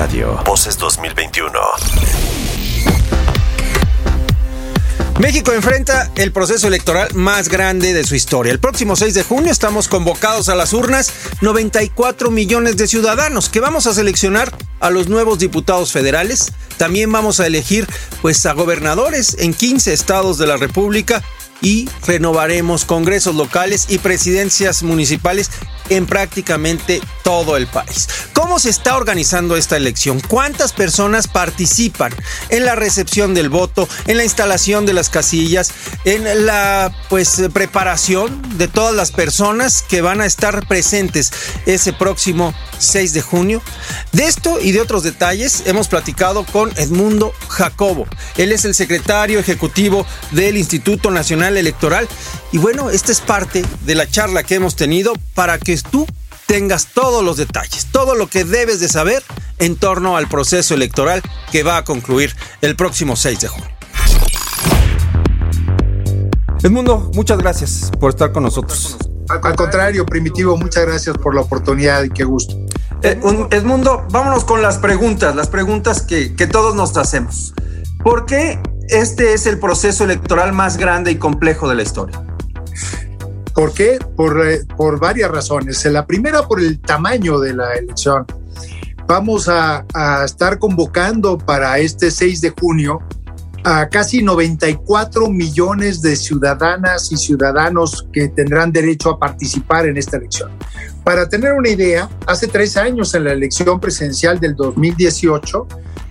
Radio. Voces 2021. México enfrenta el proceso electoral más grande de su historia. El próximo 6 de junio estamos convocados a las urnas 94 millones de ciudadanos que vamos a seleccionar a los nuevos diputados federales. También vamos a elegir pues a gobernadores en 15 estados de la República y renovaremos congresos locales y presidencias municipales en prácticamente todo el país. ¿Cómo se está organizando esta elección? ¿Cuántas personas participan en la recepción del voto, en la instalación de las casillas, en la pues preparación de todas las personas que van a estar presentes ese próximo 6 de junio? De esto y de otros detalles hemos platicado con Edmundo Jacobo. Él es el secretario ejecutivo del Instituto Nacional Electoral y bueno, esta es parte de la charla que hemos tenido para que tú tengas todos los detalles, todo lo que debes de saber en torno al proceso electoral que va a concluir el próximo 6 de junio. Edmundo, muchas gracias por estar con nosotros. Al contrario, Primitivo, muchas gracias por la oportunidad y qué gusto. Eh, Edmundo, vámonos con las preguntas, las preguntas que, que todos nos hacemos. ¿Por qué este es el proceso electoral más grande y complejo de la historia? ¿Por qué? Por, eh, por varias razones. La primera, por el tamaño de la elección. Vamos a, a estar convocando para este 6 de junio a casi 94 millones de ciudadanas y ciudadanos que tendrán derecho a participar en esta elección. Para tener una idea, hace tres años en la elección presidencial del 2018,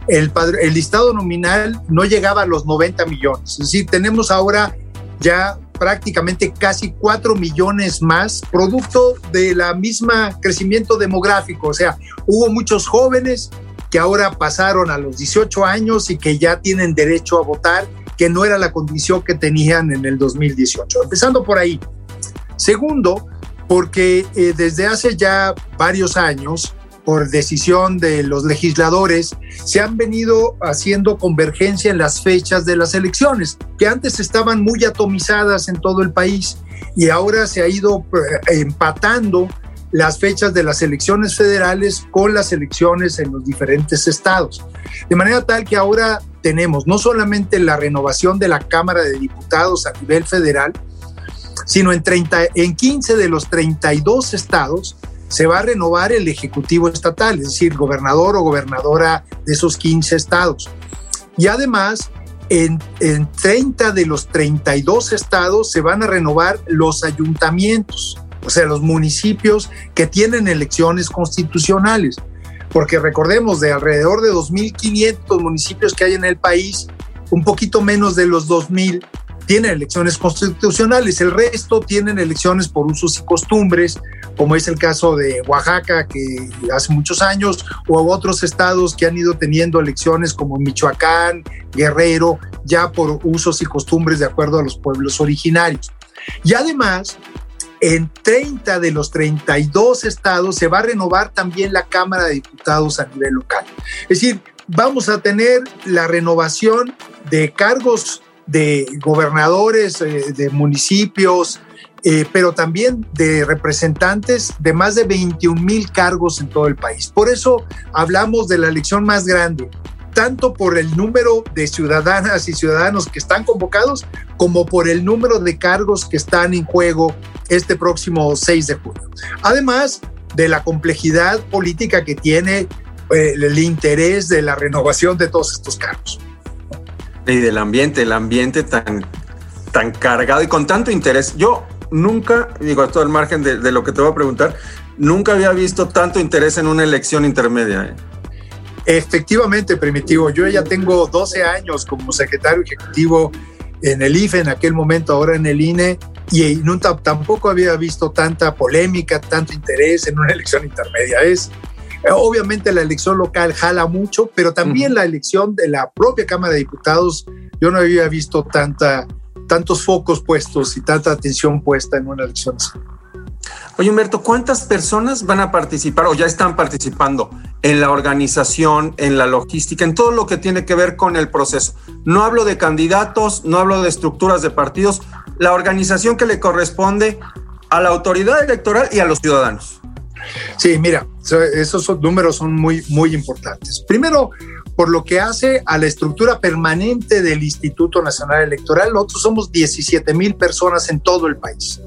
el, el listado nominal no llegaba a los 90 millones. Es decir, tenemos ahora ya prácticamente casi 4 millones más, producto de la misma crecimiento demográfico. O sea, hubo muchos jóvenes que ahora pasaron a los 18 años y que ya tienen derecho a votar, que no era la condición que tenían en el 2018. Empezando por ahí. Segundo, porque eh, desde hace ya varios años, por decisión de los legisladores, se han venido haciendo convergencia en las fechas de las elecciones, que antes estaban muy atomizadas en todo el país y ahora se ha ido eh, empatando las fechas de las elecciones federales con las elecciones en los diferentes estados. De manera tal que ahora tenemos no solamente la renovación de la Cámara de Diputados a nivel federal, sino en, 30, en 15 de los 32 estados se va a renovar el Ejecutivo Estatal, es decir, gobernador o gobernadora de esos 15 estados. Y además, en, en 30 de los 32 estados se van a renovar los ayuntamientos, o sea, los municipios que tienen elecciones constitucionales. Porque recordemos, de alrededor de 2.500 municipios que hay en el país, un poquito menos de los 2.000 tienen elecciones constitucionales, el resto tienen elecciones por usos y costumbres, como es el caso de Oaxaca, que hace muchos años, o otros estados que han ido teniendo elecciones como Michoacán, Guerrero, ya por usos y costumbres de acuerdo a los pueblos originarios. Y además, en 30 de los 32 estados se va a renovar también la Cámara de Diputados a nivel local. Es decir, vamos a tener la renovación de cargos de gobernadores eh, de municipios, eh, pero también de representantes de más de 21 mil cargos en todo el país. Por eso hablamos de la elección más grande, tanto por el número de ciudadanas y ciudadanos que están convocados, como por el número de cargos que están en juego este próximo 6 de junio. Además de la complejidad política que tiene eh, el interés de la renovación de todos estos cargos y del ambiente, el ambiente tan, tan cargado y con tanto interés. Yo nunca, digo, a todo el margen de, lo que te voy a preguntar, nunca había visto tanto interés en una elección intermedia. ¿eh? Efectivamente, Primitivo, yo ya tengo 12 años como secretario ejecutivo en el IFE en aquel momento, ahora en el INE, y nunca, tampoco había visto tanta polémica, tanto interés en una elección intermedia. Es obviamente la elección local jala mucho, pero también la elección de la propia Cámara de Diputados, yo no había visto tanta, tantos focos puestos y tanta atención puesta en una elección Oye, Humberto, ¿cuántas personas van a participar o ya están participando en la organización, en la logística, en todo lo que tiene que ver con el proceso? No hablo de candidatos, no hablo de estructuras de partidos, la organización que le corresponde a la autoridad electoral y a los ciudadanos. Sí, mira, esos números son muy, muy importantes. Primero, por lo que hace a la estructura permanente del Instituto Nacional Electoral, nosotros somos 17 mil personas en todo el país.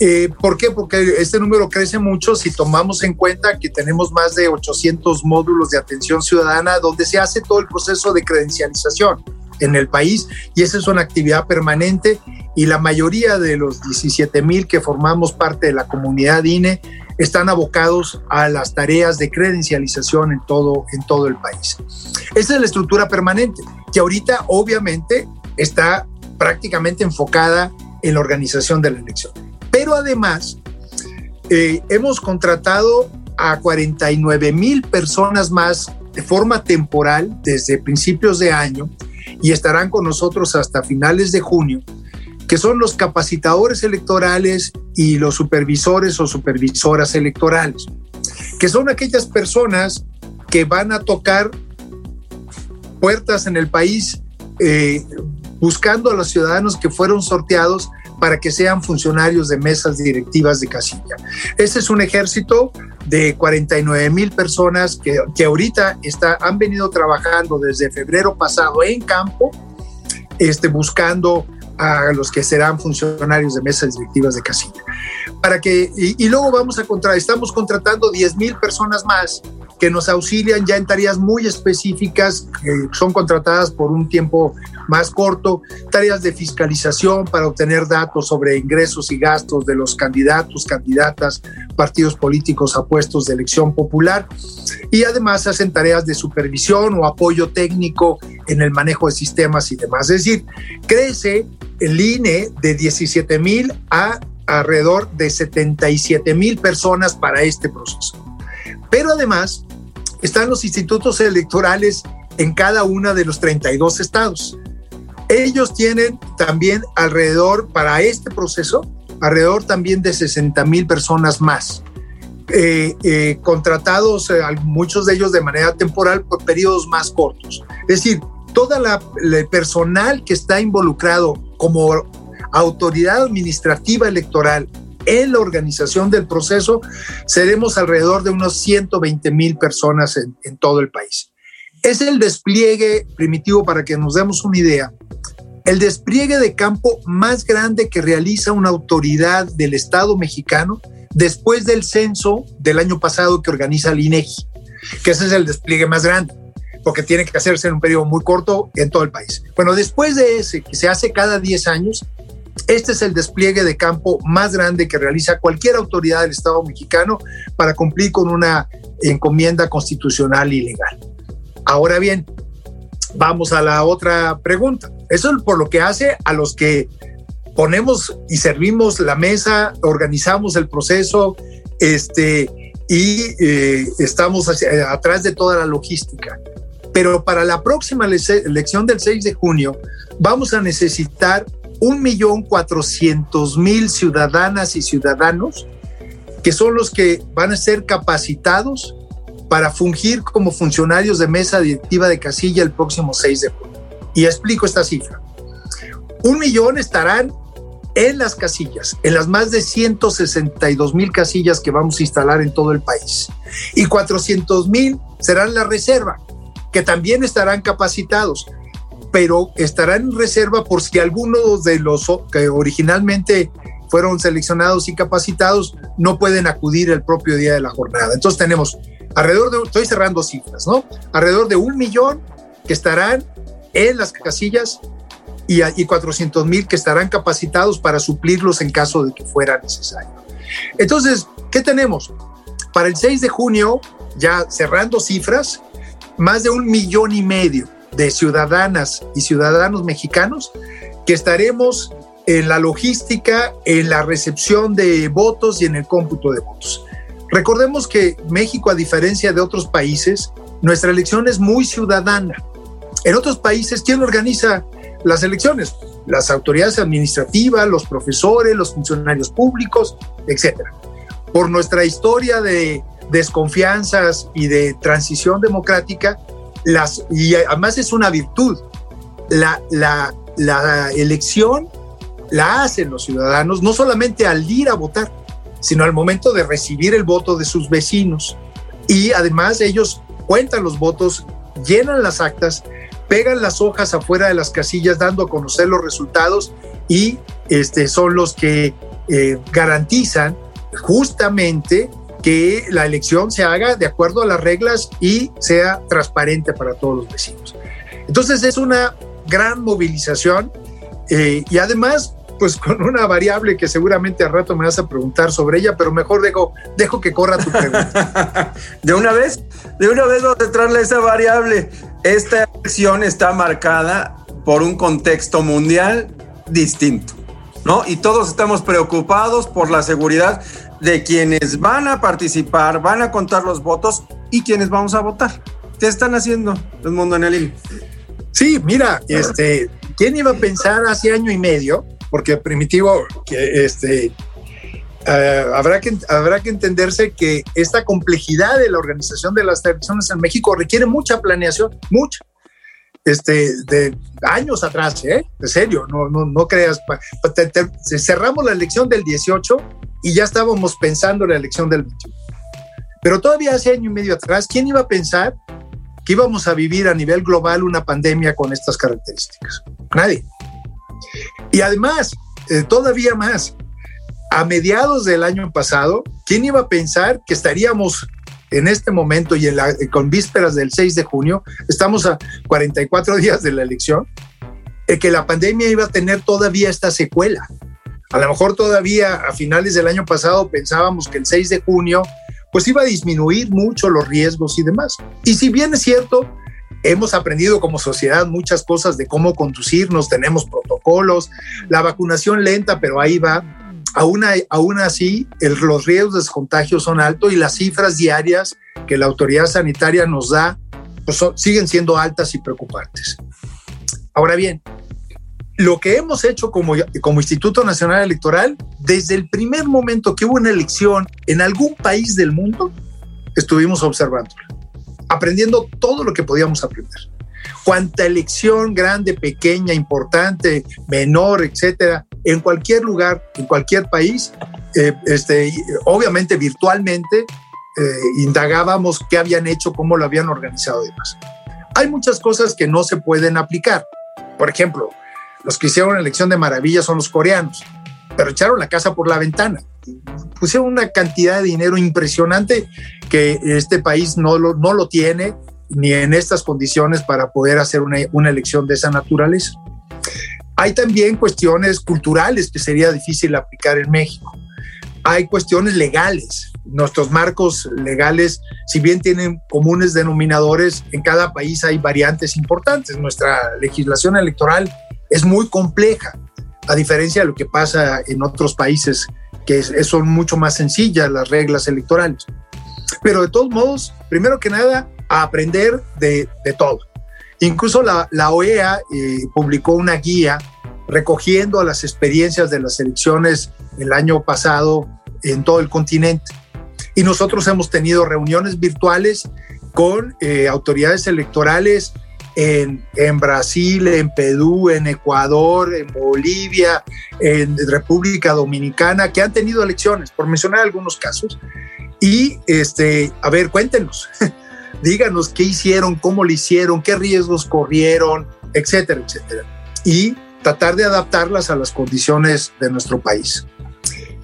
Eh, ¿Por qué? Porque este número crece mucho si tomamos en cuenta que tenemos más de 800 módulos de atención ciudadana donde se hace todo el proceso de credencialización en el país y esa es una actividad permanente y la mayoría de los 17 mil que formamos parte de la comunidad INE están abocados a las tareas de credencialización en todo, en todo el país. Esa es la estructura permanente, que ahorita obviamente está prácticamente enfocada en la organización de la elección. Pero además, eh, hemos contratado a 49 mil personas más de forma temporal desde principios de año y estarán con nosotros hasta finales de junio que son los capacitadores electorales y los supervisores o supervisoras electorales, que son aquellas personas que van a tocar puertas en el país eh, buscando a los ciudadanos que fueron sorteados para que sean funcionarios de mesas directivas de casilla. Este es un ejército de 49 mil personas que, que ahorita está, han venido trabajando desde febrero pasado en campo, este, buscando a los que serán funcionarios de mesas directivas de casilla. Para que, y, luego vamos a contratar, estamos contratando 10 mil personas más que nos auxilian ya en tareas muy específicas, que son contratadas por un tiempo más corto, tareas de fiscalización para obtener datos sobre ingresos y gastos de los candidatos, candidatas, partidos políticos a puestos de elección popular y además hacen tareas de supervisión o apoyo técnico en el manejo de sistemas y demás. Es decir, crece el INE de 17 mil a alrededor de 77 mil personas para este proceso. Pero además están los institutos electorales en cada una de los 32 estados. Ellos tienen también alrededor, para este proceso, alrededor también de 60 mil personas más. Eh, eh, contratados, eh, muchos de ellos de manera temporal por periodos más cortos. Es decir, toda la el personal que está involucrado como autoridad administrativa electoral en la organización del proceso, seremos alrededor de unos 120 mil personas en, en todo el país. Es el despliegue primitivo, para que nos demos una idea, el despliegue de campo más grande que realiza una autoridad del Estado mexicano después del censo del año pasado que organiza el INEGI, que ese es el despliegue más grande porque tiene que hacerse en un periodo muy corto en todo el país. Bueno, después de ese, que se hace cada 10 años, este es el despliegue de campo más grande que realiza cualquier autoridad del Estado mexicano para cumplir con una encomienda constitucional y legal. Ahora bien, vamos a la otra pregunta. Eso es por lo que hace a los que ponemos y servimos la mesa, organizamos el proceso, este, y eh, estamos atrás de toda la logística. Pero para la próxima elección del 6 de junio vamos a necesitar un millón cuatrocientos mil ciudadanas y ciudadanos que son los que van a ser capacitados para fungir como funcionarios de mesa directiva de casilla el próximo 6 de junio. Y explico esta cifra. Un millón estarán en las casillas, en las más de 162 mil casillas que vamos a instalar en todo el país. Y 400 mil serán la reserva, que también estarán capacitados, pero estarán en reserva por si algunos de los que originalmente fueron seleccionados y capacitados no pueden acudir el propio día de la jornada. Entonces tenemos alrededor de, estoy cerrando cifras, ¿no? Alrededor de un millón que estarán en las casillas y, y 400 mil que estarán capacitados para suplirlos en caso de que fuera necesario. Entonces, ¿qué tenemos? Para el 6 de junio, ya cerrando cifras, más de un millón y medio de ciudadanas y ciudadanos mexicanos que estaremos en la logística, en la recepción de votos y en el cómputo de votos. Recordemos que México, a diferencia de otros países, nuestra elección es muy ciudadana. En otros países, ¿quién organiza las elecciones? Las autoridades administrativas, los profesores, los funcionarios públicos, etc. Por nuestra historia de desconfianzas y de transición democrática, y además es una virtud, la elección la hacen los ciudadanos, no solamente al ir a votar, sino al momento de recibir el voto de sus vecinos. Y además ellos cuentan los votos, llenan las actas, pegan las hojas afuera de las casillas dando a conocer los resultados y este, son los que eh, garantizan justamente que la elección se haga de acuerdo a las reglas y sea transparente para todos los vecinos. Entonces es una gran movilización eh, y además pues con una variable que seguramente al rato me vas a preguntar sobre ella, pero mejor dejo, dejo que corra tu pregunta. de una vez, de una vez vamos a entrarle esa variable. Esta elección está marcada por un contexto mundial distinto, ¿no? Y todos estamos preocupados por la seguridad de quienes van a participar, van a contar los votos y quienes vamos a votar. ¿Qué están haciendo el mundo en Sí, mira, este, ¿quién iba a pensar hace año y medio porque primitivo, este, eh, habrá, que, habrá que entenderse que esta complejidad de la organización de las elecciones en México requiere mucha planeación, mucha. Este, de años atrás, ¿eh? De serio, no, no, no creas. cerramos la elección del 18 y ya estábamos pensando en la elección del 21. Pero todavía hace año y medio atrás, ¿quién iba a pensar que íbamos a vivir a nivel global una pandemia con estas características? Nadie. Y además, eh, todavía más, a mediados del año pasado, ¿quién iba a pensar que estaríamos en este momento y la, con vísperas del 6 de junio, estamos a 44 días de la elección, eh, que la pandemia iba a tener todavía esta secuela? A lo mejor todavía a finales del año pasado pensábamos que el 6 de junio pues iba a disminuir mucho los riesgos y demás. Y si bien es cierto, hemos aprendido como sociedad muchas cosas de cómo conducirnos, tenemos protocolos, la vacunación lenta, pero ahí va. Aún, así, los riesgos de contagio son altos y las cifras diarias que la autoridad sanitaria nos da pues siguen siendo altas y preocupantes. Ahora bien, lo que hemos hecho como, como Instituto Nacional Electoral, desde el primer momento que hubo una elección en algún país del mundo, estuvimos observándola aprendiendo todo lo que podíamos aprender. Cuanta elección grande, pequeña, importante, menor, etcétera, en cualquier lugar, en cualquier país, eh, este, obviamente virtualmente, eh, indagábamos qué habían hecho, cómo lo habían organizado y demás. Hay muchas cosas que no se pueden aplicar. Por ejemplo, los que hicieron la elección de maravilla son los coreanos, pero echaron la casa por la ventana pusieron una cantidad de dinero impresionante que este país no lo, no lo tiene ni en estas condiciones para poder hacer una, una elección de esa naturaleza. Hay también cuestiones culturales que sería difícil aplicar en México. Hay cuestiones legales. Nuestros marcos legales, si bien tienen comunes denominadores, en cada país hay variantes importantes. Nuestra legislación electoral es muy compleja, a diferencia de lo que pasa en otros países que son mucho más sencillas las reglas electorales. Pero de todos modos, primero que nada, a aprender de, todo. Incluso la, OEA eh, publicó una guía recogiendo las experiencias de las elecciones el año pasado en todo el continente. Y nosotros hemos tenido reuniones virtuales con eh, autoridades electorales en, Brasil, en Perú, en Ecuador, en Bolivia, en República Dominicana, que han tenido elecciones, por mencionar algunos casos. Y, este, a ver, cuéntenos, díganos qué hicieron, cómo lo hicieron, qué riesgos corrieron, etcétera, etcétera. Y tratar de adaptarlas a las condiciones de nuestro país.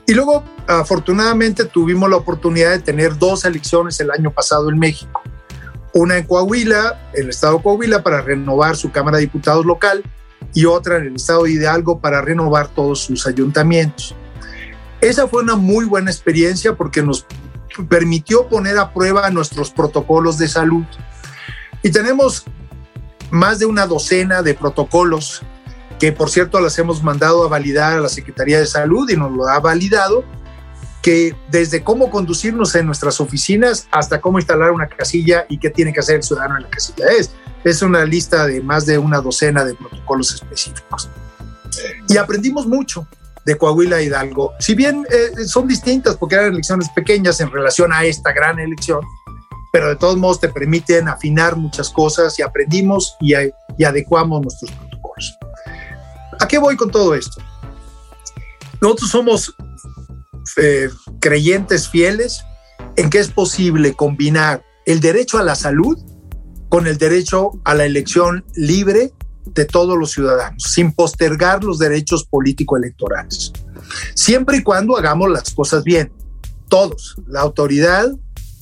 Y luego, afortunadamente, tuvimos la oportunidad de tener dos elecciones el año pasado en México una en Coahuila, el estado de Coahuila, para renovar su Cámara de Diputados local y otra en el estado de Hidalgo para renovar todos sus ayuntamientos. Esa fue una muy buena experiencia porque nos permitió poner a prueba nuestros protocolos de salud. Y tenemos más de una docena de protocolos que, por cierto, las hemos mandado a validar a la Secretaría de Salud y nos lo ha validado que desde cómo conducirnos en nuestras oficinas hasta cómo instalar una casilla y qué tiene que hacer el ciudadano en la casilla. Es, es una lista de más de una docena de protocolos específicos. Y aprendimos mucho de Coahuila Hidalgo. Si bien eh, son distintas porque eran elecciones pequeñas en relación a esta gran elección, pero de todos modos te permiten afinar muchas cosas y aprendimos y, y adecuamos nuestros protocolos. ¿A qué voy con todo esto? Nosotros somos eh, creyentes fieles en que es posible combinar el derecho a la salud con el derecho a la elección libre de todos los ciudadanos, sin postergar los derechos político-electorales. Siempre y cuando hagamos las cosas bien, todos, la autoridad,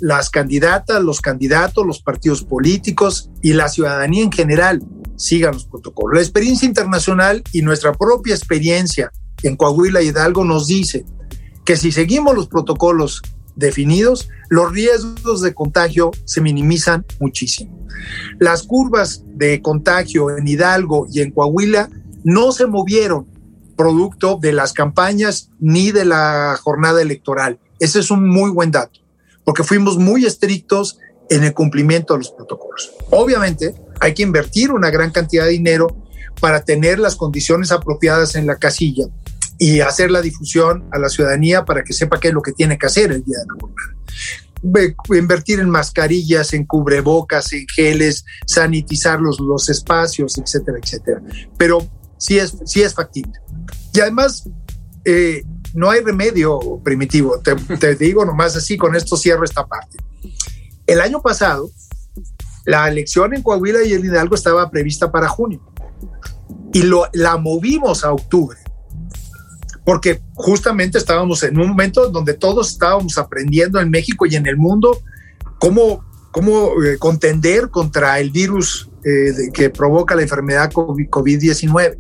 las candidatas, los candidatos, los partidos políticos y la ciudadanía en general sigan los protocolos. La experiencia internacional y nuestra propia experiencia en Coahuila y Hidalgo nos dice que si seguimos los protocolos definidos, los riesgos de contagio se minimizan muchísimo. Las curvas de contagio en Hidalgo y en Coahuila no se movieron producto de las campañas ni de la jornada electoral. Ese es un muy buen dato, porque fuimos muy estrictos en el cumplimiento de los protocolos. Obviamente, hay que invertir una gran cantidad de dinero para tener las condiciones apropiadas en la casilla y hacer la difusión a la ciudadanía para que sepa qué es lo que tiene que hacer el día de la jornada. Invertir en mascarillas, en cubrebocas, en geles, sanitizar los, los espacios, etcétera, etcétera. Pero sí es, sí es factible. Y además, eh, no hay remedio primitivo. Te, te digo nomás así, con esto cierro esta parte. El año pasado, la elección en Coahuila y en Hidalgo estaba prevista para junio y lo, la movimos a octubre porque justamente estábamos en un momento donde todos estábamos aprendiendo en México y en el mundo cómo, cómo eh, contender contra el virus eh, que provoca la enfermedad COVID-19.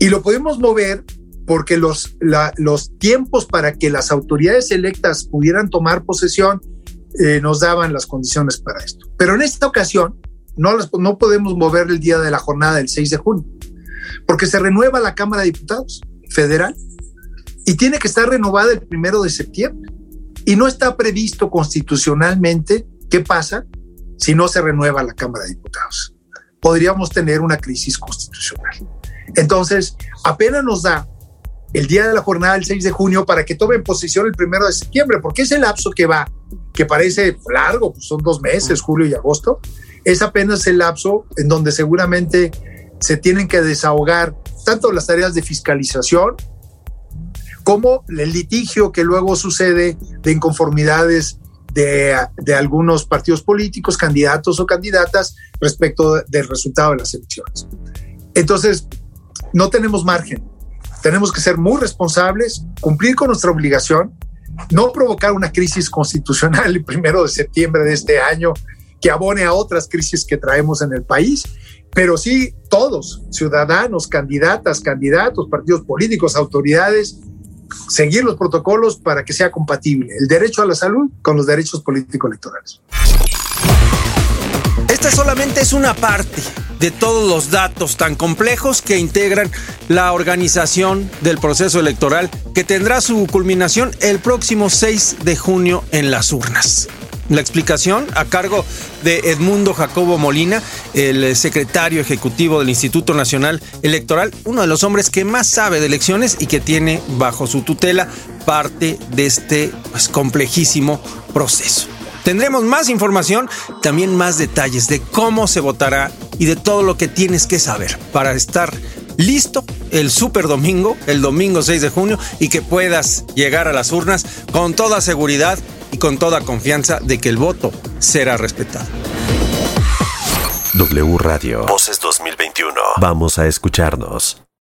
Y lo pudimos mover porque los, los tiempos para que las autoridades electas pudieran tomar posesión eh, nos daban las condiciones para esto. Pero en esta ocasión no, no podemos mover el día de la jornada del 6 de junio, porque se renueva la Cámara de Diputados federal y tiene que estar renovada el primero de septiembre. Y no está previsto constitucionalmente qué pasa si no se renueva la Cámara de Diputados. Podríamos tener una crisis constitucional. Entonces, apenas nos da el día de la jornada del 6 de junio para que tomen posición el primero de septiembre, porque es el lapso que va, que parece largo, pues son dos meses, julio y agosto, es apenas el lapso en donde seguramente se tienen que desahogar tanto las tareas de fiscalización como el litigio que luego sucede de inconformidades de, de, algunos partidos políticos, candidatos o candidatas respecto del resultado de las elecciones. Entonces, no tenemos margen. Tenemos que ser muy responsables, cumplir con nuestra obligación, no provocar una crisis constitucional el primero de septiembre de este año que abone a otras crisis que traemos en el país pero sí todos, ciudadanos, candidatas, candidatos, partidos políticos, autoridades, seguir los protocolos para que sea compatible el derecho a la salud con los derechos político-electorales. Esta solamente es una parte de todos los datos tan complejos que integran la organización del proceso electoral que tendrá su culminación el próximo 6 de junio en las urnas. La explicación a cargo de Edmundo Jacobo Molina, el secretario ejecutivo del Instituto Nacional Electoral, uno de los hombres que más sabe de elecciones y que tiene bajo su tutela parte de este pues, complejísimo proceso. Tendremos más información, también más detalles de cómo se votará y de todo lo que tienes que saber para estar listo el super domingo, el domingo 6 de junio, y que puedas llegar a las urnas con toda seguridad y con toda confianza de que el voto será respetado. W Radio. Voces 2021. Vamos a escucharnos.